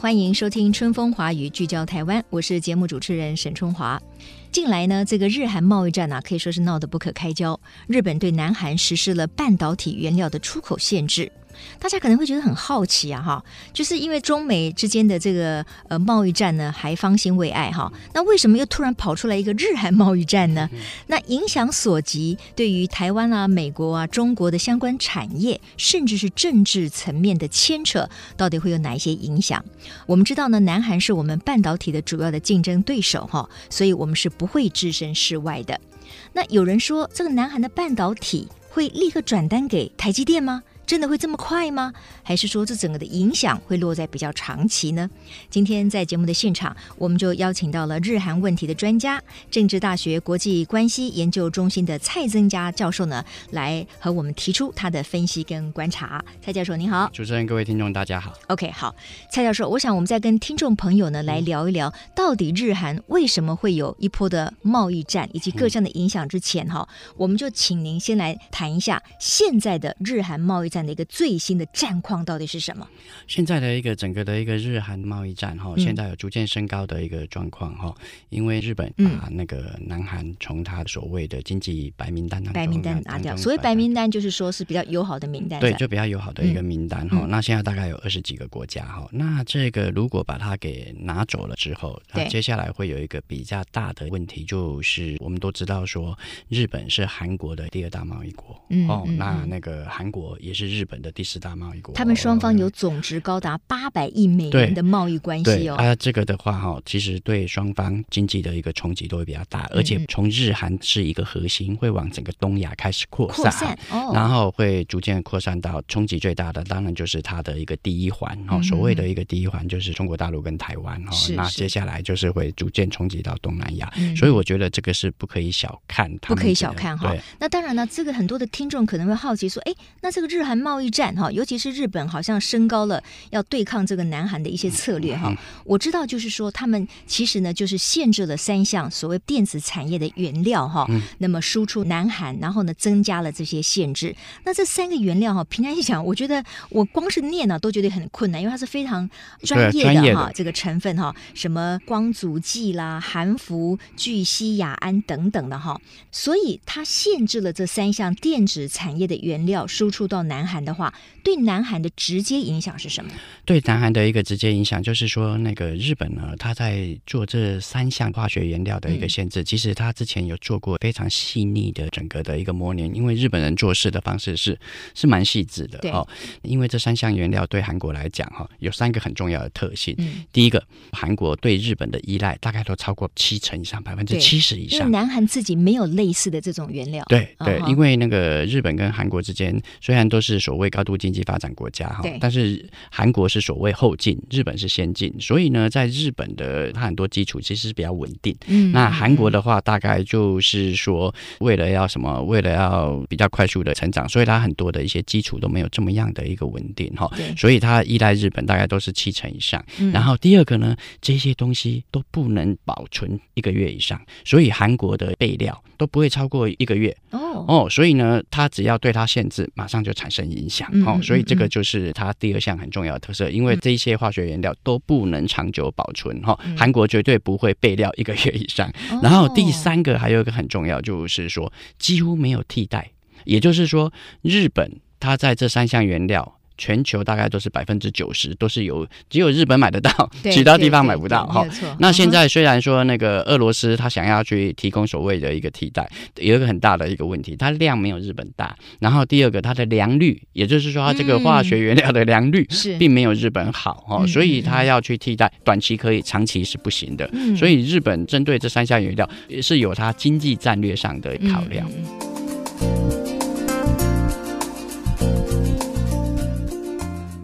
欢迎收听《春风华语》，聚焦台湾，我是节目主持人沈春华。近来呢，这个日韩贸易战啊，可以说是闹得不可开交。日本对南韩实施了半导体原料的出口限制。大家可能会觉得很好奇啊，哈，就是因为中美之间的这个呃贸易战呢，还方兴未艾哈，那为什么又突然跑出来一个日韩贸易战呢？那影响所及，对于台湾啊、美国啊、中国的相关产业，甚至是政治层面的牵扯，到底会有哪一些影响？我们知道呢，南韩是我们半导体的主要的竞争对手哈，所以我们是不会置身事外的。那有人说，这个南韩的半导体会立刻转单给台积电吗？真的会这么快吗？还是说这整个的影响会落在比较长期呢？今天在节目的现场，我们就邀请到了日韩问题的专家，政治大学国际关系研究中心的蔡增加教授呢，来和我们提出他的分析跟观察。蔡教授您好，主持人各位听众大家好。OK，好，蔡教授，我想我们再跟听众朋友呢来聊一聊，到底日韩为什么会有一波的贸易战以及各项的影响之前哈，我们就请您先来谈一下现在的日韩贸易战。的一个最新的战况到底是什么？现在的一个整个的一个日韩贸易战哈，现在有逐渐升高的一个状况哈，因为日本把那个南韩从他所谓的经济白名单当中，白名单拿掉。所谓白名单就是说是比较友好的名单，对，就比较友好的一个名单哈。那现在大概有二十几个国家哈，那这个如果把它给拿走了之后，那接下来会有一个比较大的问题，就是我们都知道说日本是韩国的第二大贸易国，哦，那那个韩国也是。日本的第四大贸易国，他们双方有总值高达八百亿美元的贸易关系哦。啊，这个的话哈，其实对双方经济的一个冲击都会比较大，而且从日韩是一个核心，会往整个东亚开始扩散，扩散哦，然后会逐渐扩散到冲击最大的，当然就是它的一个第一环哈。所谓的一个第一环就是中国大陆跟台湾哈，那接下来就是会逐渐冲击到东南亚，所以我觉得这个是不可以小看，不可以小看哈。那当然呢，这个很多的听众可能会好奇说，哎，那这个日韩。贸易战哈，尤其是日本好像升高了要对抗这个南韩的一些策略哈。我知道，就是说他们其实呢，就是限制了三项所谓电子产业的原料哈。那么输出南韩，然后呢增加了这些限制。那这三个原料哈，平常一讲，我觉得我光是念呢都觉得很困难，因为它是非常专业的哈。这个成分哈，什么光阻剂啦、含氟聚酰亚胺等等的哈，所以它限制了这三项电子产业的原料输出到南韩。的话，对南韩的直接影响是什么？对南韩的一个直接影响就是说，那个日本呢，他在做这三项化学原料的一个限制。嗯、其实他之前有做过非常细腻的整个的一个模拟，因为日本人做事的方式是是蛮细致的。哦，因为这三项原料对韩国来讲哈，有三个很重要的特性。嗯、第一个，韩国对日本的依赖大概都超过七成以上，百分之七十以上。因为南韩自己没有类似的这种原料。对对，因为那个日本跟韩国之间虽然都是。所谓高度经济发展国家哈，但是韩国是所谓后进，日本是先进，所以呢，在日本的它很多基础其实是比较稳定。嗯，那韩国的话，大概就是说，为了要什么，为了要比较快速的成长，所以它很多的一些基础都没有这么样的一个稳定哈。对，所以它依赖日本大概都是七成以上。嗯然后第二个呢，这些东西都不能保存一个月以上，所以韩国的备料都不会超过一个月。哦哦，所以呢，它只要对它限制，马上就产生。影响哦，所以这个就是它第二项很重要的特色，因为这些化学原料都不能长久保存哈，韩国绝对不会备料一个月以上。然后第三个还有一个很重要，就是说几乎没有替代，也就是说日本它在这三项原料。全球大概都是百分之九十都是有，只有日本买得到，其他地方买不到哈。那现在虽然说那个俄罗斯他想要去提供所谓的一个替代，有一个很大的一个问题，它量没有日本大。然后第二个，它的良率，也就是说它这个化学原料的良率并没有日本好哈，所以它要去替代，短期可以，长期是不行的。所以日本针对这三项原料也是有它经济战略上的考量。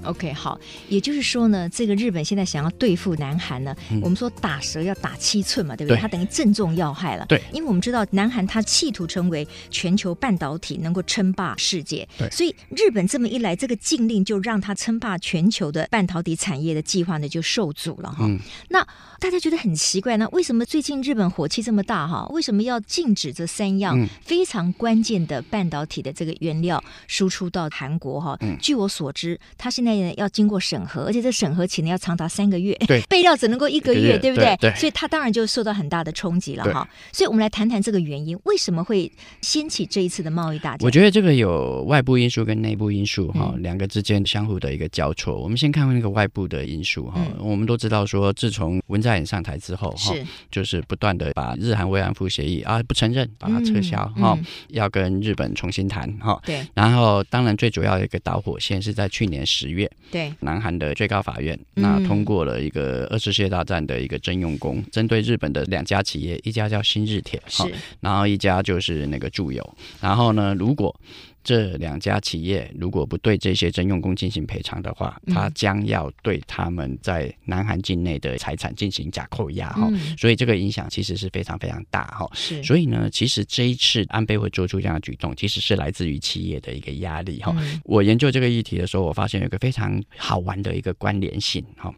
OK，好，也就是说呢，这个日本现在想要对付南韩呢，嗯、我们说打蛇要打七寸嘛，对不对？对，它等于正中要害了。对，因为我们知道南韩它企图成为全球半导体，能够称霸世界。对，所以日本这么一来，这个禁令就让它称霸全球的半导体产业的计划呢就受阻了哈。嗯、那大家觉得很奇怪呢，为什么最近日本火气这么大哈？为什么要禁止这三样非常关键的半导体的这个原料输出到韩国哈？嗯、据我所知，它现在要经过审核，而且这审核期呢要长达三个月，对，备料只能够一个月，对不对？对，对，所以它当然就受到很大的冲击了哈。所以我们来谈谈这个原因，为什么会掀起这一次的贸易大战？我觉得这个有外部因素跟内部因素哈，两个之间相互的一个交错。嗯、我们先看看那个外部的因素哈。嗯、我们都知道说，自从文在寅上台之后哈，就是不断的把日韩慰安妇协议啊不承认，把它撤销哈，要跟日本重新谈哈。对，然后当然最主要的一个导火线是在去年十月。对，南韩的最高法院那通过了一个二次世界大战的一个征用工，针对日本的两家企业，一家叫新日铁，是，然后一家就是那个住友，然后呢，如果这两家企业如果不对这些征用工进行赔偿的话，他将要对他们在南韩境内的财产进行假扣押哈，嗯、所以这个影响其实是非常非常大哈。是，所以呢，其实这一次安倍会做出这样的举动，其实是来自于企业的一个压力哈。嗯、我研究这个议题的时候，我发现有一个非常好玩的一个关联性哈。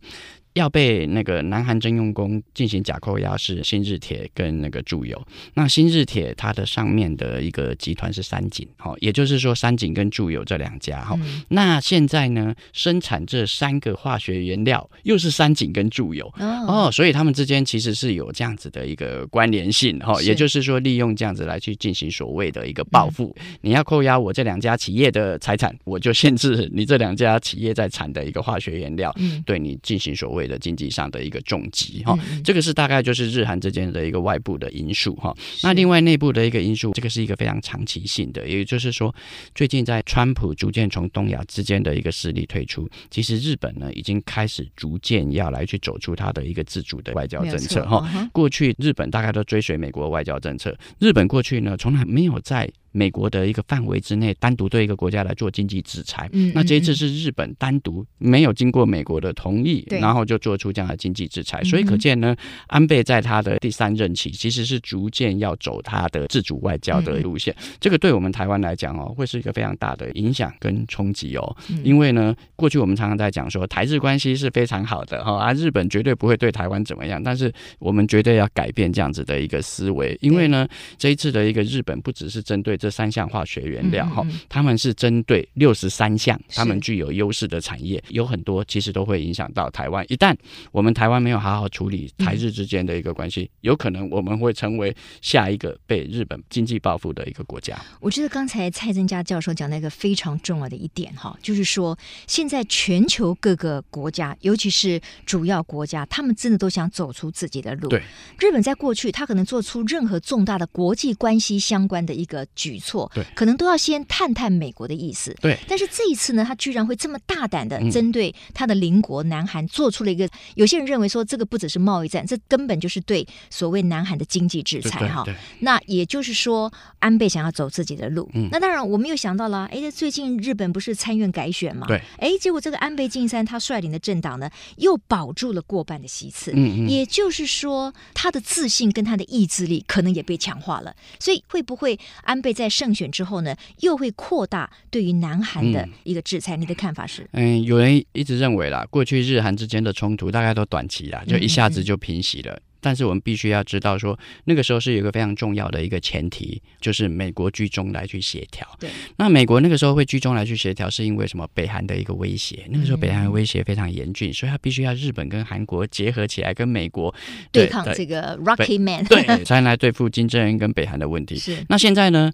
要被那个南韩征用工进行假扣押是新日铁跟那个住友。那新日铁它的上面的一个集团是三井，哈，也就是说三井跟住友这两家，哈、嗯。那现在呢，生产这三个化学原料又是三井跟住友，哦，哦，所以他们之间其实是有这样子的一个关联性，哈，也就是说利用这样子来去进行所谓的一个报复。嗯、你要扣押我这两家企业的财产，我就限制你这两家企业在产的一个化学原料，嗯、对你进行所谓的。的经济上的一个重击哈，这个是大概就是日韩之间的一个外部的因素哈。那另外内部的一个因素，这个是一个非常长期性的，也就是说，最近在川普逐渐从东亚之间的一个势力退出，其实日本呢已经开始逐渐要来去走出它的一个自主的外交政策哈。过去日本大概都追随美国外交政策，日本过去呢从来没有在。美国的一个范围之内，单独对一个国家来做经济制裁。嗯，那这一次是日本单独没有经过美国的同意，然后就做出这样的经济制裁。所以可见呢，安倍在他的第三任期其实是逐渐要走他的自主外交的路线。嗯、这个对我们台湾来讲哦，会是一个非常大的影响跟冲击哦。嗯、因为呢，过去我们常常在讲说台日关系是非常好的哈，啊，日本绝对不会对台湾怎么样。但是我们绝对要改变这样子的一个思维，因为呢，这一次的一个日本不只是针对这三项化学原料哈，他们是针对六十三项，他们具有优势的产业，有很多其实都会影响到台湾。一旦我们台湾没有好好处理台日之间的一个关系，有可能我们会成为下一个被日本经济报复的一个国家。我觉得刚才蔡增加教授讲那个非常重要的一点哈，就是说现在全球各个国家，尤其是主要国家，他们真的都想走出自己的路。对，日本在过去他可能做出任何重大的国际关系相关的一个举措。对，可能都要先探探美国的意思。对，但是这一次呢，他居然会这么大胆的针对他的邻国南韩做出了一个，嗯、有些人认为说这个不只是贸易战，这根本就是对所谓南韩的经济制裁哈。那也就是说，安倍想要走自己的路。嗯，那当然我们又想到了，哎，最近日本不是参院改选嘛？对，哎，结果这个安倍晋三他率领的政党呢，又保住了过半的席次。嗯嗯，也就是说，他的自信跟他的意志力可能也被强化了。所以会不会安倍在胜选？之后呢，又会扩大对于南韩的一个制裁。嗯、你的看法是？嗯，有人一直认为啦，过去日韩之间的冲突大概都短期啦，就一下子就平息了。嗯嗯但是我们必须要知道说，说那个时候是有一个非常重要的一个前提，就是美国居中来去协调。对，那美国那个时候会居中来去协调，是因为什么？北韩的一个威胁。那个时候北韩的威胁非常严峻，所以他必须要日本跟韩国结合起来，跟美国对，对抗这个 Rocky Man，对，才能来对付金正恩跟北韩的问题。是。那现在呢？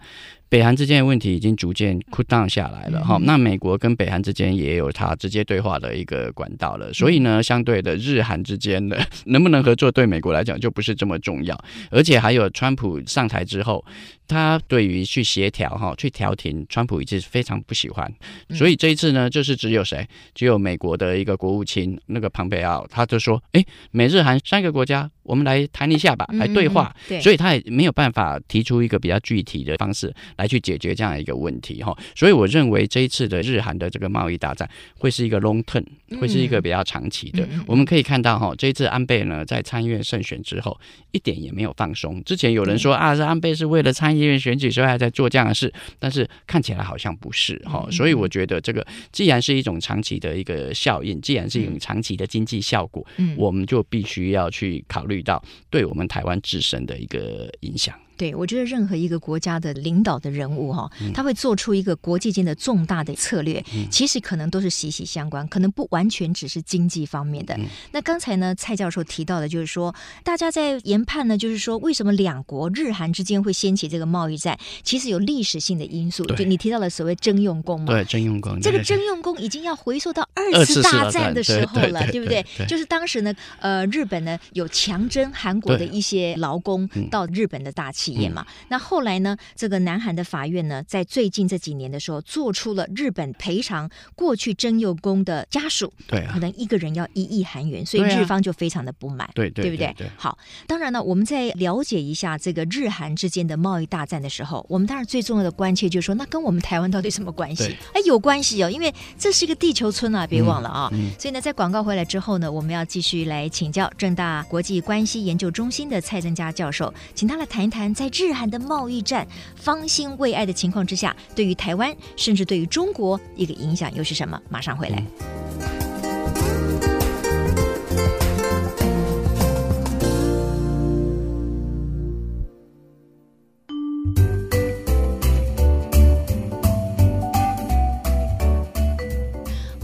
北韩之间的问题已经逐渐 cool down 下来了哈，嗯、那美国跟北韩之间也有它直接对话的一个管道了，所以呢，相对的日韩之间的 能不能合作，对美国来讲就不是这么重要，而且还有川普上台之后，他对于去协调哈，去调停，川普一直非常不喜欢，所以这一次呢，就是只有谁，只有美国的一个国务卿那个庞培奥，他就说，哎，美日韩三个国家。我们来谈一下吧，来对话。对，所以他也没有办法提出一个比较具体的方式来去解决这样一个问题哈。所以我认为这一次的日韩的这个贸易大战会是一个 long term，会是一个比较长期的。我们可以看到哈，这一次安倍呢在参议院胜选之后，一点也没有放松。之前有人说啊，是安倍是为了参议院选举所以还在做这样的事，但是看起来好像不是哈。所以我觉得这个既然是一种长期的一个效应，既然是一种长期的经济效果，我们就必须要去考虑遇到对我们台湾自身的一个影响。对，我觉得任何一个国家的领导的人物哈，他会做出一个国际间的重大的策略，其实可能都是息息相关，可能不完全只是经济方面的。那刚才呢，蔡教授提到的，就是说大家在研判呢，就是说为什么两国日韩之间会掀起这个贸易战，其实有历史性的因素。就你提到了所谓征用工嘛，对，征用工，这个征用工已经要回溯到二次大战的时候了，对不对？就是当时呢，呃，日本呢有强征韩国的一些劳工到日本的大企业嘛。那后来呢，这个南韩的法院呢，在最近这几年的时候，做出了日本赔偿过去征用工的家属，对、啊，可能一个人要一亿韩元，所以日方就非常的不满，对、啊、对，对不对？好，当然呢，我们在了解一下这个日韩之间的贸易大战的时候，我们当然最重要的关切就是说，那跟我们台湾到底什么关系？哎，有关系哦，因为这是一个地球村啊，别忘了啊、嗯嗯。所以呢，在广告回来之后呢，我们要继续来请教正大国际关系研究中心的蔡增佳教授，请他来谈一谈在日韩的贸易战方兴未艾的情况之下，对于台湾甚至对于中国一个影响又是什么？马上回来。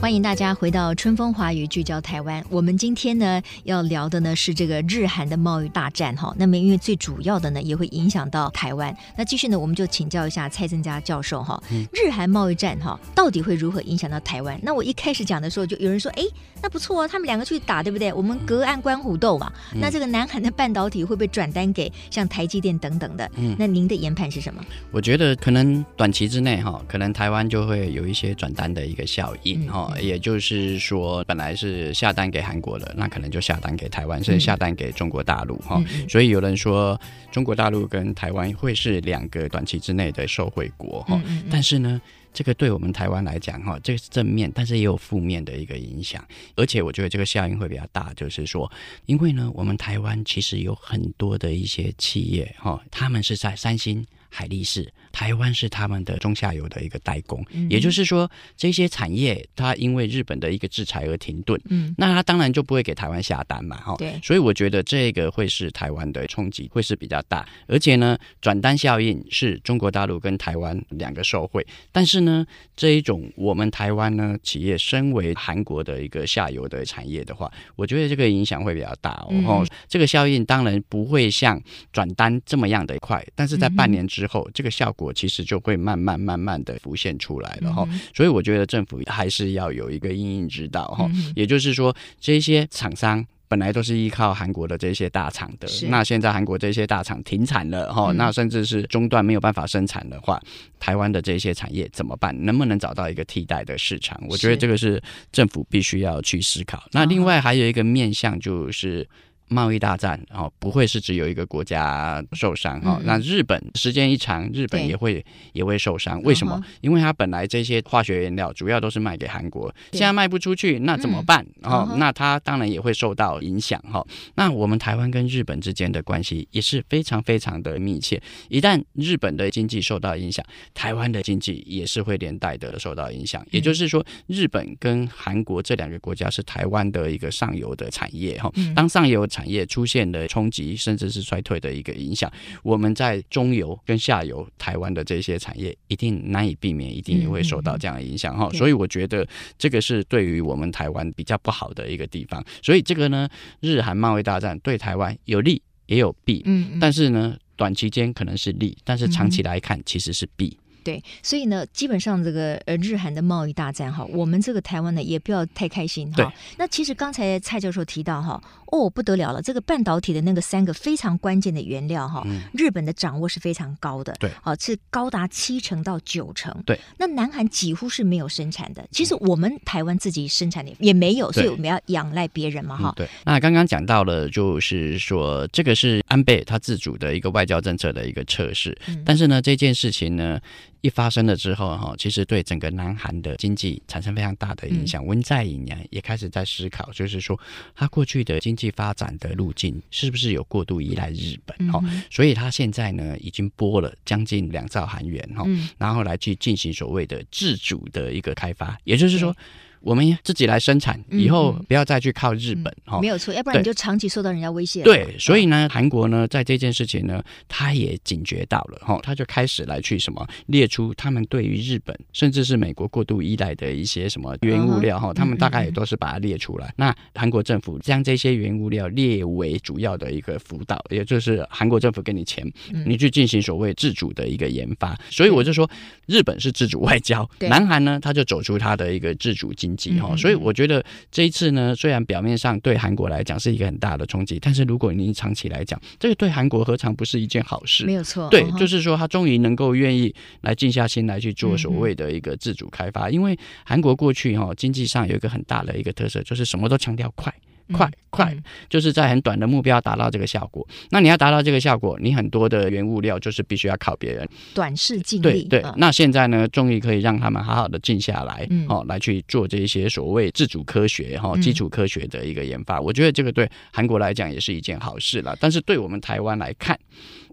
欢迎大家回到春风华语聚焦台湾。我们今天呢要聊的呢是这个日韩的贸易大战哈。那么因为最主要的呢也会影响到台湾。那继续呢我们就请教一下蔡增佳教授哈。日韩贸易战哈到底会如何影响到台湾？那我一开始讲的时候就有人说哎那不错啊，他们两个去打对不对？我们隔岸观虎斗嘛。那这个南韩的半导体会不会转单给像台积电等等的？那您的研判是什么？我觉得可能短期之内哈，可能台湾就会有一些转单的一个效应哈。也就是说，本来是下单给韩国的，那可能就下单给台湾，甚至下单给中国大陆哈、嗯。所以有人说，中国大陆跟台湾会是两个短期之内的受惠国哈、嗯。但是呢，这个对我们台湾来讲哈，这个是正面，但是也有负面的一个影响。而且我觉得这个效应会比较大，就是说，因为呢，我们台湾其实有很多的一些企业哈，他们是在三星。海力士，台湾是他们的中下游的一个代工，嗯、也就是说，这些产业它因为日本的一个制裁而停顿，嗯，那它当然就不会给台湾下单嘛，哈，对，所以我觉得这个会是台湾的冲击会是比较大，而且呢，转单效应是中国大陆跟台湾两个受惠，但是呢，这一种我们台湾呢企业身为韩国的一个下游的产业的话，我觉得这个影响会比较大哦，嗯、这个效应当然不会像转单这么样的快，但是在半年之之后，这个效果其实就会慢慢慢慢的浮现出来了哈、嗯，所以我觉得政府还是要有一个因应之道哈、嗯，也就是说，这些厂商本来都是依靠韩国的这些大厂的，那现在韩国这些大厂停产了哈、嗯，那甚至是中断没有办法生产的话，台湾的这些产业怎么办？能不能找到一个替代的市场？我觉得这个是政府必须要去思考。那另外还有一个面向就是。贸易大战哦，不会是只有一个国家受伤哈、嗯。那日本时间一长，日本也会也会受伤。为什么？因为它本来这些化学原料主要都是卖给韩国，现在卖不出去，那怎么办？哦、嗯，那它当然也会受到影响哈。那我们台湾跟日本之间的关系也是非常非常的密切。一旦日本的经济受到影响，台湾的经济也是会连带的受到影响。也就是说，日本跟韩国这两个国家是台湾的一个上游的产业哈。当上游产业出现了冲击，甚至是衰退的一个影响。我们在中游跟下游台湾的这些产业，一定难以避免，一定也会受到这样的影响哈、嗯。所以我觉得这个是对于我们台湾比较不好的一个地方。所以这个呢，日韩贸易大战对台湾有利也有弊。嗯，但是呢，短期间可能是利，但是长期来看其实是弊。对，所以呢，基本上这个呃日韩的贸易大战哈，我们这个台湾呢也不要太开心哈。那其实刚才蔡教授提到哈，哦不得了了，这个半导体的那个三个非常关键的原料哈，嗯、日本的掌握是非常高的，对，好是高达七成到九成，对。那南韩几乎是没有生产的，其实我们台湾自己生产的也没有，所以我们要仰赖别人嘛哈、嗯。对。那刚刚讲到了，就是说这个是安倍他自主的一个外交政策的一个测试，嗯、但是呢这件事情呢。一发生了之后，哈，其实对整个南韩的经济产生非常大的影响。文在寅呢也开始在思考，就是说他过去的经济发展的路径是不是有过度依赖日本？哈，所以他现在呢已经拨了将近两兆韩元，哈，然后来去进行所谓的自主的一个开发，也就是说。我们自己来生产，以后不要再去靠日本哈、嗯嗯，没有错，要不然你就长期受到人家威胁。对，所以呢，韩国呢，在这件事情呢，他也警觉到了哈，他就开始来去什么列出他们对于日本甚至是美国过度依赖的一些什么原物料哈，他们大概也都是把它列出来。那韩国政府将这些原物料列为主要的一个辅导，也就是韩国政府给你钱，你去进行所谓自主的一个研发。所以我就说，日本是自主外交，南韩呢，他就走出他的一个自主经。经济哈，所以我觉得这一次呢，虽然表面上对韩国来讲是一个很大的冲击，但是如果你长期来讲，这个对韩国何尝不是一件好事？没有错，对，就是说他终于能够愿意来静下心来去做所谓的一个自主开发，因为韩国过去哈经济上有一个很大的一个特色，就是什么都强调快。快快，就是在很短的目标达到这个效果。那你要达到这个效果，你很多的原物料就是必须要靠别人。短视近利。对对。那现在呢，终于可以让他们好好的静下来，哦，来去做这些所谓自主科学哈、基础科学的一个研发。我觉得这个对韩国来讲也是一件好事了。但是对我们台湾来看，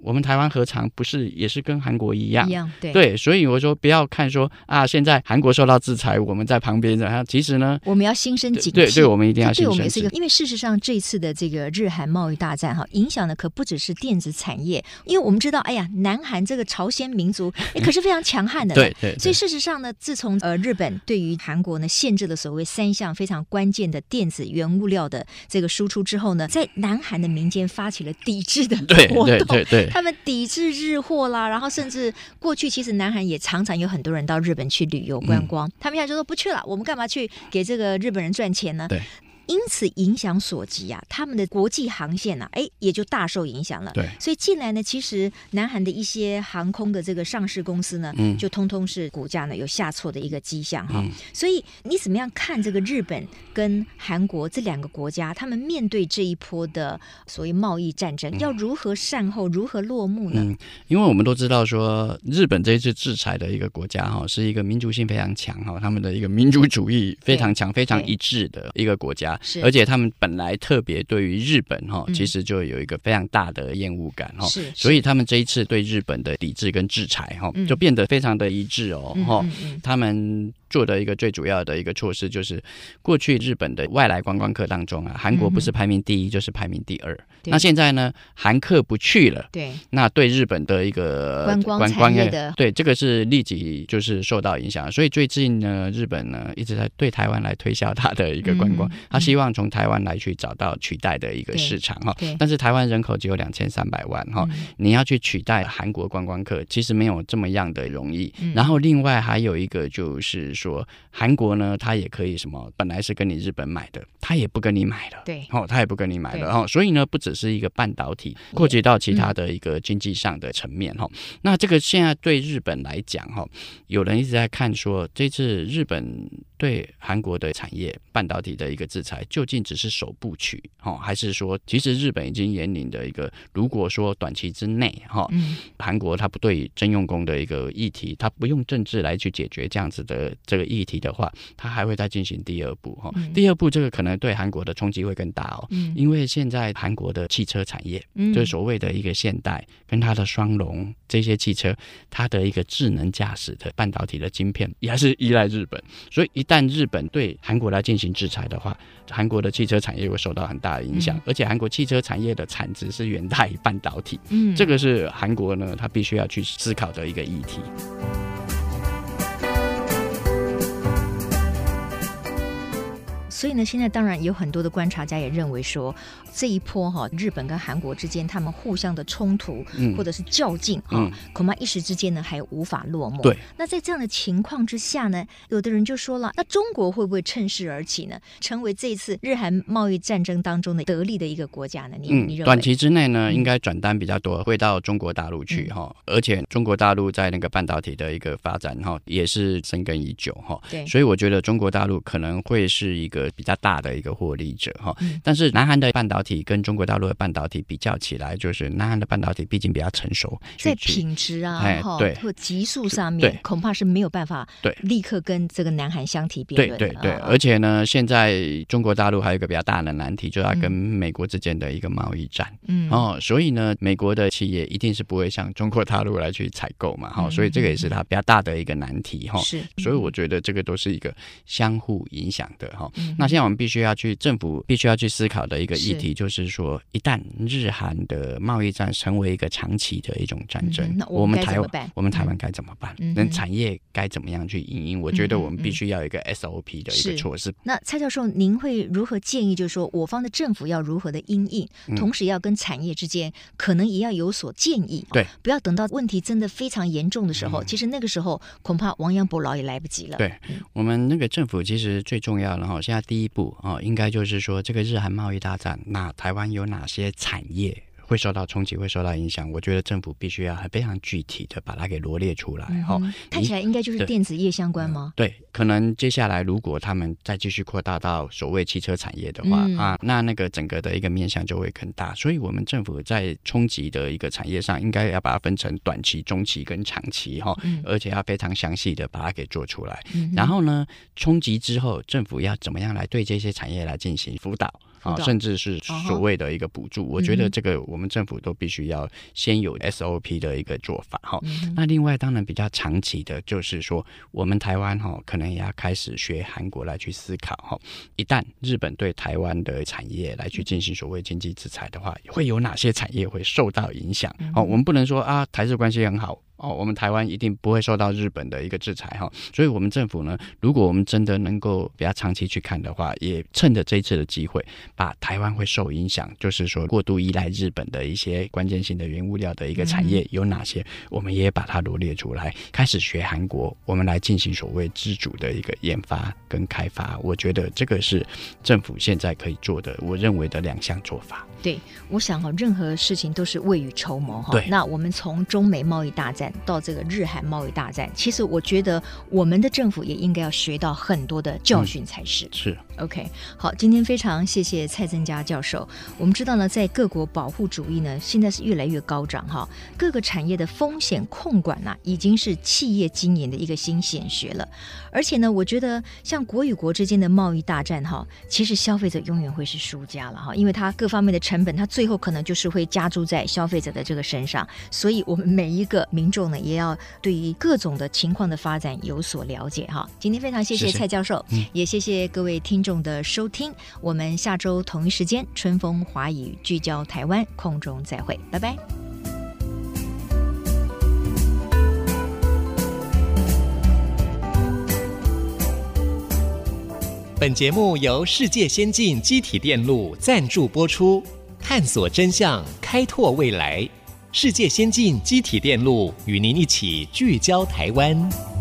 我们台湾何尝不是也是跟韩国一样？一样对。对，所以我说不要看说啊，现在韩国受到制裁，我们在旁边，然后其实呢，我们要心生警惕。对，对我们一定要心生警惕。对我们也是一个，因为事实上这次的这个日韩贸易大战哈，影响的可不只是电子产业，因为我们知道，哎呀，南韩这个朝鲜民族，哎，可是非常强悍的。对对。所以事实上呢，自从呃日本对于韩国呢限制了所谓三项非常关键的电子原物料的这个输出之后呢，在南韩的民间发起了抵制的活动。对对对对。他们抵制。日货啦，然后甚至过去其实南韩也常常有很多人到日本去旅游观光，嗯、他们现在就说不去了，我们干嘛去给这个日本人赚钱呢？对。因此影响所及啊，他们的国际航线呢、啊，哎，也就大受影响了。对，所以近来呢，其实南韩的一些航空的这个上市公司呢，嗯，就通通是股价呢有下挫的一个迹象哈。嗯、所以你怎么样看这个日本跟韩国这两个国家，他们面对这一波的所谓贸易战争，要如何善后，如何落幕呢？嗯，因为我们都知道说，日本这一次制裁的一个国家哈，是一个民族性非常强哈，他们的一个民族主义非常强、非常一致的一个国家。是，而且他们本来特别对于日本哈，其实就有一个非常大的厌恶感哈，是，所以他们这一次对日本的抵制跟制裁哈，就变得非常的一致哦哈，他们。做的一个最主要的一个措施就是，过去日本的外来观光客当中啊，韩国不是排名第一就是排名第二。那现在呢，韩客不去了，对，那对日本的一个观光产业的，对这个是立即就是受到影响。所以最近呢，日本呢一直在对台湾来推销它的一个观光，他希望从台湾来去找到取代的一个市场哈。但是台湾人口只有两千三百万哈，你要去取代韩国观光客，其实没有这么样的容易。然后另外还有一个就是。说韩国呢，他也可以什么？本来是跟你日本买的，他也不跟你买了，对，哦，他也不跟你买了，哦，所以呢，不只是一个半导体，扩及到其他的一个经济上的层面，哈、嗯。那这个现在对日本来讲，哈，有人一直在看说，这次日本。对韩国的产业半导体的一个制裁，究竟只是首部曲，哈，还是说，其实日本已经面临的一个，如果说短期之内，哈，韩国它不对征用工的一个议题，它不用政治来去解决这样子的这个议题的话，它还会再进行第二步，哈，第二步这个可能对韩国的冲击会更大哦，因为现在韩国的汽车产业，就是所谓的一个现代跟它的双龙这些汽车，它的一个智能驾驶的半导体的晶片也还是依赖日本，所以一。但日本对韩国来进行制裁的话，韩国的汽车产业会受到很大的影响，嗯、而且韩国汽车产业的产值是远大于半导体，嗯，这个是韩国呢，他必须要去思考的一个议题。所以呢，现在当然有很多的观察家也认为说，这一波哈，日本跟韩国之间他们互相的冲突，嗯或者是较劲哈，嗯、恐怕一时之间呢还无法落幕。对。那在这样的情况之下呢，有的人就说了，那中国会不会趁势而起呢，成为这一次日韩贸易战争当中的得力的一个国家呢？你、嗯、你认为？短期之内呢，应该转单比较多，会到中国大陆去哈，嗯、而且中国大陆在那个半导体的一个发展哈，也是深耕已久哈。对。所以我觉得中国大陆可能会是一个比较大的一个获利者哈。嗯、但是南韩的半导体跟中国大陆的半导体比较起来，就是南韩的半导体毕竟比较成熟，在品质啊，哎，对，或级数上面，恐怕是没有办法对立刻跟这个南韩相提并论。对对对，而且呢，现在中国大陆还有一个比较大的难题，就是它跟美国之间的一个贸易战。嗯哦，所以呢，美国的企业一定是不会向中国大陆来去采购嘛，哈，所以这个也是它比较大的一个难题哈。是，所以我觉得这个都是一个相互影响的哈。那现在我们必须要去政府必须要去思考的一个议题，就是说，一旦日韩的贸易战成为一个长期的一种战争，那我们台湾我们台湾该怎么办？那产业该怎么样去应应？我觉得我们必须要有一个 SOP 的一个措施。那蔡教授，您会如何建议？就是说，我方的政府要如何的因应，同时要跟产业之间可能也要有所建议。对，不要等到问题真的非常严重的时候，其实那个时候恐怕亡羊补牢也来不及了。对，我们那个政府其实最重要的哈，现在第一步啊，应该就是说这个日韩贸易大战，那台湾有哪些产业？会受到冲击，会受到影响。我觉得政府必须要很非常具体的把它给罗列出来。哈、嗯，看起来应该就是电子业相关吗？对，可能接下来如果他们再继续扩大到所谓汽车产业的话、嗯、啊，那那个整个的一个面向就会更大。所以，我们政府在冲击的一个产业上，应该要把它分成短期、中期跟长期哈，嗯、而且要非常详细的把它给做出来。嗯、然后呢，冲击之后，政府要怎么样来对这些产业来进行辅导？啊，甚至是所谓的一个补助，哦、我觉得这个我们政府都必须要先有 SOP 的一个做法哈。那另外当然比较长期的，就是说我们台湾哈，可能也要开始学韩国来去思考哈。一旦日本对台湾的产业来去进行所谓经济制裁的话，会有哪些产业会受到影响？哦、我们不能说啊，台日关系很好。哦，我们台湾一定不会受到日本的一个制裁哈，所以，我们政府呢，如果我们真的能够比较长期去看的话，也趁着这一次的机会，把台湾会受影响，就是说过度依赖日本的一些关键性的原物料的一个产业有哪些，我们也把它罗列出来，开始学韩国，我们来进行所谓自主的一个研发跟开发。我觉得这个是政府现在可以做的，我认为的两项做法。对，我想哈，任何事情都是未雨绸缪哈。对，那我们从中美贸易大战到这个日韩贸易大战，其实我觉得我们的政府也应该要学到很多的教训才是。嗯、是，OK，好，今天非常谢谢蔡增佳教授。我们知道呢，在各国保护主义呢，现在是越来越高涨哈。各个产业的风险控管呐、啊，已经是企业经营的一个新显学了。而且呢，我觉得像国与国之间的贸易大战哈，其实消费者永远会是输家了哈，因为它各方面的成成本，它最后可能就是会加注在消费者的这个身上，所以我们每一个民众呢，也要对于各种的情况的发展有所了解哈。今天非常谢谢蔡教授，谢谢，也谢谢各位听众的收听，我们下周同一时间春风华语聚焦台湾空中再会，拜拜。本节目由世界先进机体电路赞助播出，探索真相，开拓未来。世界先进机体电路与您一起聚焦台湾。